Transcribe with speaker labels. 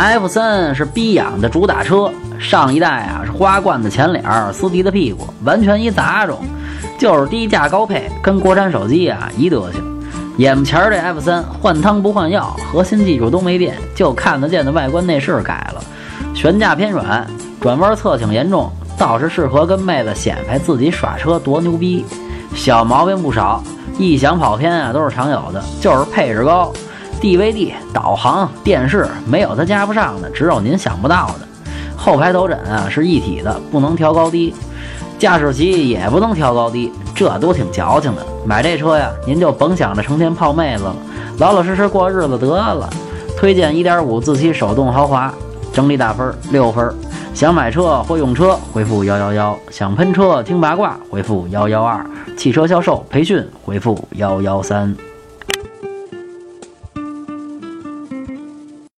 Speaker 1: F 三是逼养的主打车，上一代啊是花冠的前脸，斯迪的屁股，完全一杂种，就是低价高配，跟国产手机啊一德行。眼前这 F 三换汤不换药，核心技术都没变，就看得见的外观内饰改了，悬架偏软，转弯侧倾严重，倒是适合跟妹子显摆自己耍车多牛逼。小毛病不少，异响跑偏啊都是常有的，就是配置高，DVD、导航、电视没有它加不上的，只有您想不到的。后排头枕啊是一体的，不能调高低，驾驶席也不能调高低，这都挺矫情的。买这车呀，您就甭想着成天泡妹子了，老老实实过日子得了。推荐1.5自吸手动豪华，整体打分六分。想买车或用车，回复幺幺幺；想喷车听八卦，回复幺幺二；汽车销售培训，回复幺幺三。